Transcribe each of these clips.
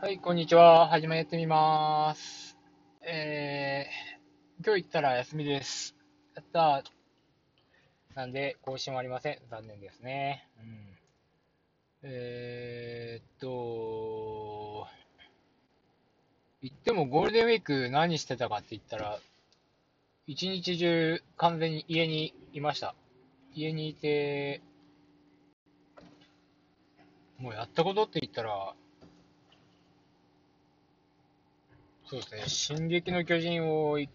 はい、こんにちは。始めてみます。えー、今日行ったら休みです。やったーなんで、更新はありません。残念ですね。うん。えー、っと、言ってもゴールデンウィーク何してたかって言ったら、一日中完全に家にいました。家にいて、もうやったことって言ったら、そうですね、進撃の巨人を一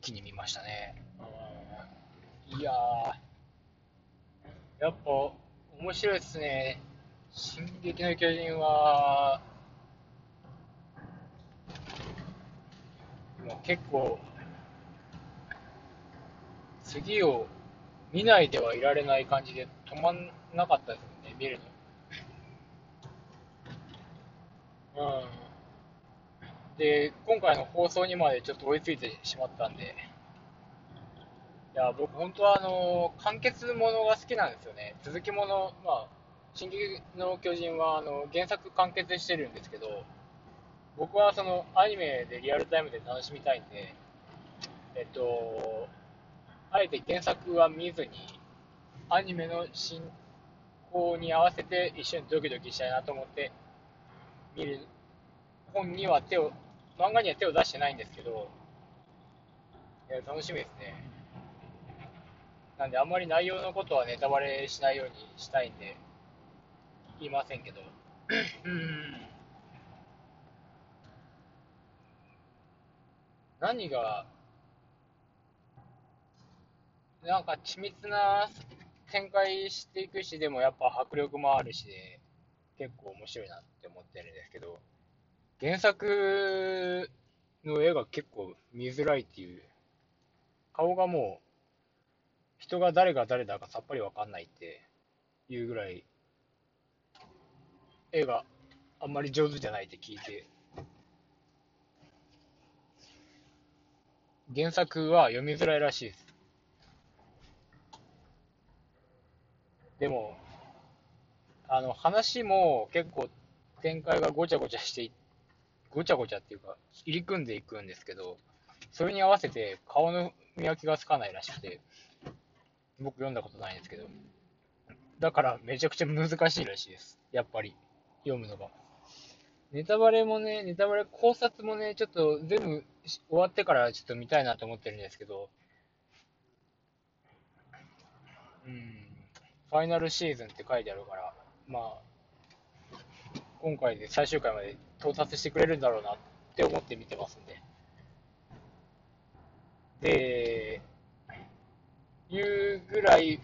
気に見ましたね。いや、やっぱ面白いですね。進撃の巨人は、もう結構、次を見ないではいられない感じで止まんなかったですよね、見るの。うん。で、今回の放送にまでちょっと追いついてしまったんで、いや、僕本当はあの、完結ものが好きなんですよね。続きもの、まあ、進撃の巨人はあの原作完結してるんですけど、僕はそのアニメでリアルタイムで楽しみたいんで、えっと、あえて原作は見ずに、アニメの進行に合わせて一緒にドキドキしたいなと思って見る本には手を漫画には手を出してないんですけど、いや楽しみですね。なんで、あんまり内容のことはネタバレしないようにしたいんで、言いませんけど。何が、なんか緻密な展開していくし、でもやっぱ迫力もあるしで、結構面白いなって思ってるんですけど、原作の絵が結構見づらいっていう、顔がもう、人が誰が誰だかさっぱりわかんないっていうぐらい、絵があんまり上手じゃないって聞いて、原作は読みづらいらしいです。でも、あの、話も結構展開がごちゃごちゃしていてごちゃごちゃっていうか、入り組んでいくんですけど、それに合わせて顔の見分けがつかないらしくて、僕読んだことないんですけど、だからめちゃくちゃ難しいらしいです。やっぱり、読むのが。ネタバレもね、ネタバレ考察もね、ちょっと全部終わってからちょっと見たいなと思ってるんですけど、うん、ファイナルシーズンって書いてあるから、まあ、今回で最終回まで到達してくれるんだろうなって思って見てますんで。で、いうぐらい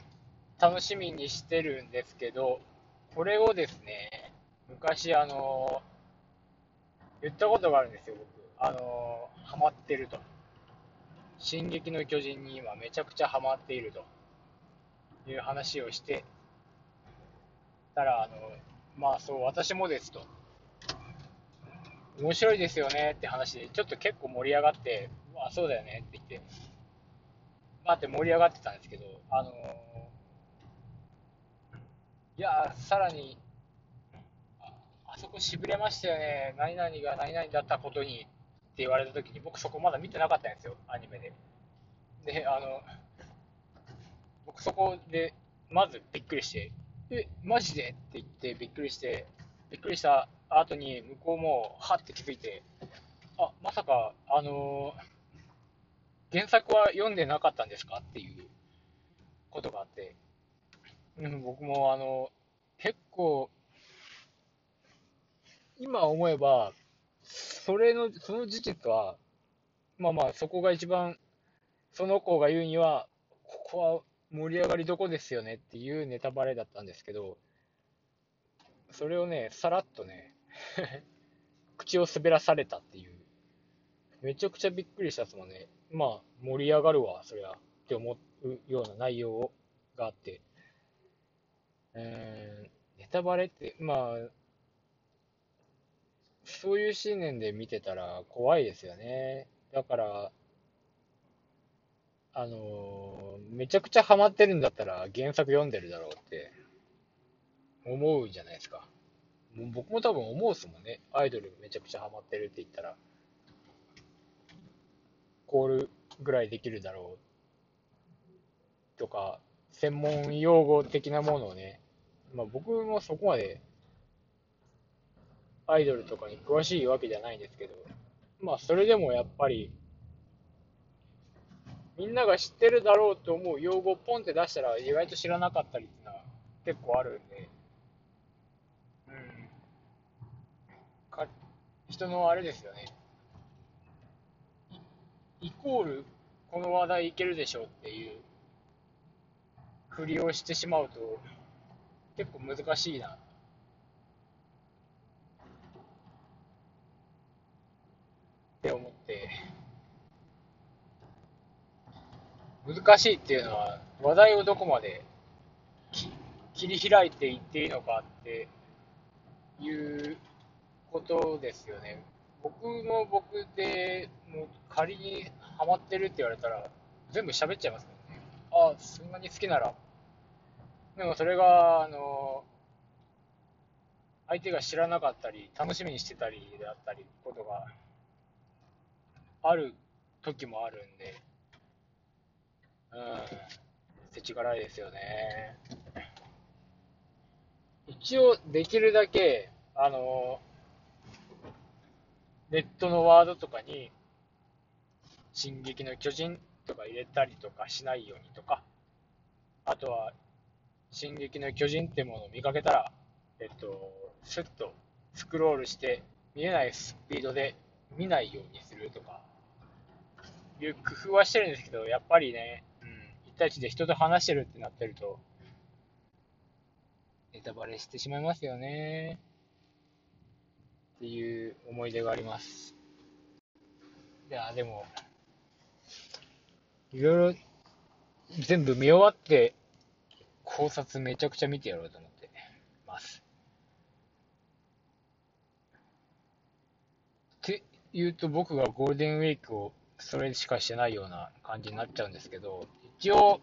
楽しみにしてるんですけど、これをですね、昔あの、言ったことがあるんですよ、僕。あの、ハマってると。進撃の巨人に今めちゃくちゃハマっているという話をしてたら、あの、まあそう、私もですと。面白いですよねって話で、ちょっと結構盛り上がって、あそうだよねって言って、まあって盛り上がってたんですけど、あの、いやさらにあ、あそこしびれましたよね、何々が何々だったことにって言われたときに、僕そこまだ見てなかったんですよ、アニメで。で、あの、僕そこで、まずびっくりして、え、マジで？って言ってびっくりして、びっくりした。後に向こうもはって気づいて、あ、まさか、あのー、原作は読んでなかったんですかっていうことがあって、うん、僕もあの、結構、今思えば、それの、その事実は、まあまあ、そこが一番、その子が言うには、ここは盛り上がりどこですよねっていうネタバレだったんですけど、それをね、さらっとね 口を滑らされたっていう、めちゃくちゃびっくりしたですもんね。まあ、盛り上がるわ、そりゃ、って思うような内容があって、えー、ネタバレって、まあ、そういう信念で見てたら怖いですよね。だから、あのー、めちゃくちゃハマってるんだったら原作読んでるだろうって思うじゃないですか。もう僕も多分思うっすもんね。アイドルめちゃくちゃハマってるって言ったら、コールぐらいできるだろうとか、専門用語的なものをね、まあ僕もそこまでアイドルとかに詳しいわけじゃないんですけど、まあそれでもやっぱり、みんなが知ってるだろうと思う用語をポンって出したら意外と知らなかったりっていうのは結構あるんで、うん。か、人のあれですよね。イコールこの話題いけるでしょうっていうふりをしてしまうと結構難しいなって思って難しいっていうのは話題をどこまで切り開いていっていいのかっていうことですよね。僕も僕でもう仮にハマってるって言われたら全部喋っちゃいますもんね。ああ、そんなに好きなら。でもそれが、あの、相手が知らなかったり、楽しみにしてたりであったり、ことがある時もあるんで、うん、せちがらいですよね。一応、できるだけ、あの、ネットのワードとかに、進撃の巨人とか入れたりとかしないようにとか、あとは、進撃の巨人ってものを見かけたら、えっと、スッとスクロールして、見えないスピードで見ないようにするとか、いう工夫はしてるんですけど、やっぱりね、うん、1対1で人と話してるってなってると、ネタバレしてしまいますよね。っていう思い出があります。いや、でも、いろいろ全部見終わって、考察めちゃくちゃ見てやろうと思ってます。って言うと僕がゴールデンウィークをそれしかしてないような感じになっちゃうんですけど、一応、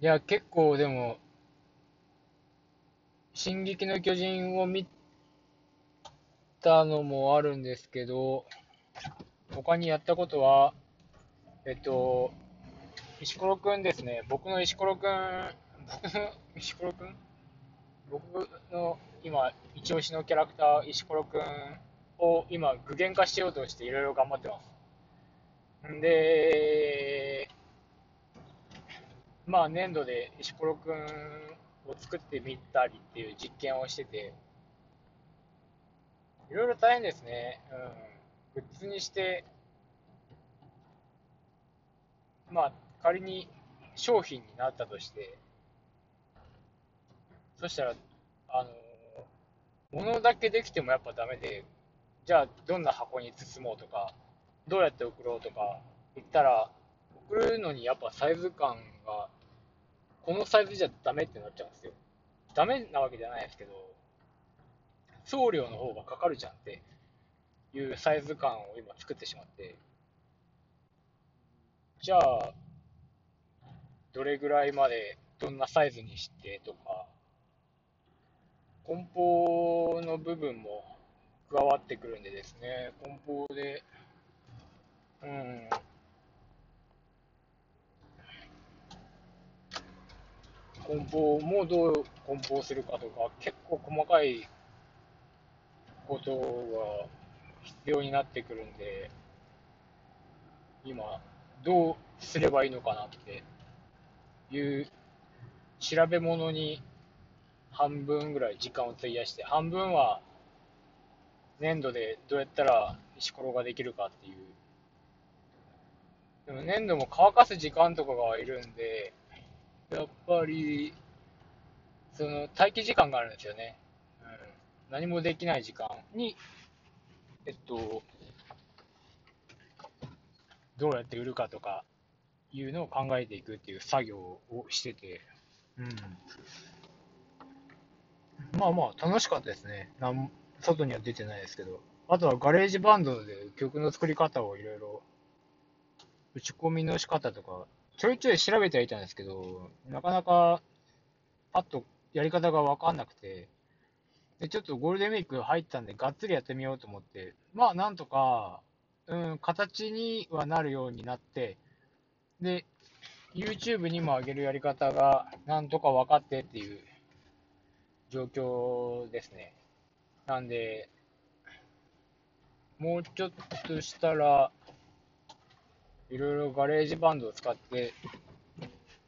いや、結構でも、進撃の巨人を見たのもあるんですけど、他にやったことは、えっと、石ころくんですね。僕の石ころくん、僕の石ころくん？僕の今、一押しのキャラクター、石ころくんを今具現化しようとしていろいろ頑張ってます。んで、まあ粘土で石ころくんを作ってみたりっていう実験をしてて、いろいろ大変ですね。うん。グッズにして、まあ仮に商品になったとして、そしたら、あの、物だけできてもやっぱダメで、じゃあどんな箱に包もうとか、どうやって送ろうとか言ったら、送るのにやっぱサイズ感が、このサイズじゃダメってなっちゃうんですよ。ダメなわけじゃないですけど、送料の方がかかるじゃんっていうサイズ感を今作ってしまって、じゃあ、どれぐらいまで、どんなサイズにしてとか、梱包の部分も加わってくるんでですね、梱包で、うん、梱包もどう梱包するかとか、結構細かいことが必要になってくるんで、今、どうすればいいのかなっていう調べ物に半分ぐらい時間を費やして、半分は粘土でどうやったら石ころができるかっていう。でも粘土も乾かす時間とかがいるんで、やっぱり、その待機時間があるんですよね。何もできない時間に、えっと、どうやって売るかとかいうのを考えていくっていう作業をしてて、うん。まあまあ楽しかったですね。なん外には出てないですけど、あとはガレージバンドで曲の作り方をいろいろ、打ち込みの仕方とか、ちょいちょい調べてはいたんですけど、なかなか、パッとやり方がわかんなくて、で、ちょっとゴールデンウィーク入ったんで、がっつりやってみようと思って、まあ、なんとか、うん、形にはなるようになって、で、YouTube にも上げるやり方が、なんとか分かってっていう状況ですね。なんで、もうちょっとしたら、いろいろガレージバンドを使って、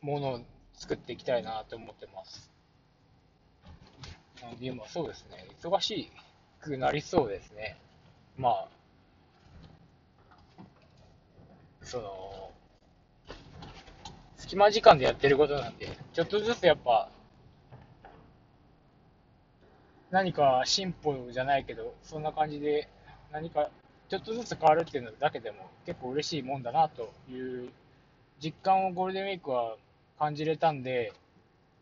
ものを作っていきたいなと思ってます。今、そうですね、忙しくなりそうですね。まあ、その、隙間時間でやってることなんで、ちょっとずつやっぱ、何か進歩じゃないけど、そんな感じで何かちょっとずつ変わるっていうのだけでも結構嬉しいもんだなという実感をゴールデンウィークは感じれたんで、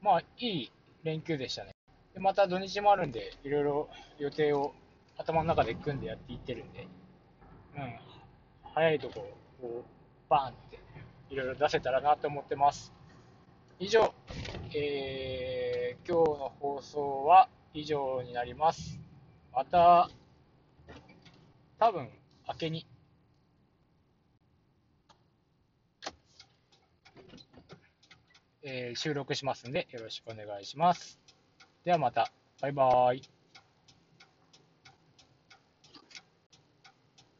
まあいい連休でしたね。でまた土日もあるんで、いろいろ予定を頭の中で組んでやっていってるんで、うん、早いとこをバーンっていろいろ出せたらなと思ってます。以上、えー、今日の放送は以上になります。また、多分、明けに、えー、収録しますんで、よろしくお願いします。ではまた。バイバーイ。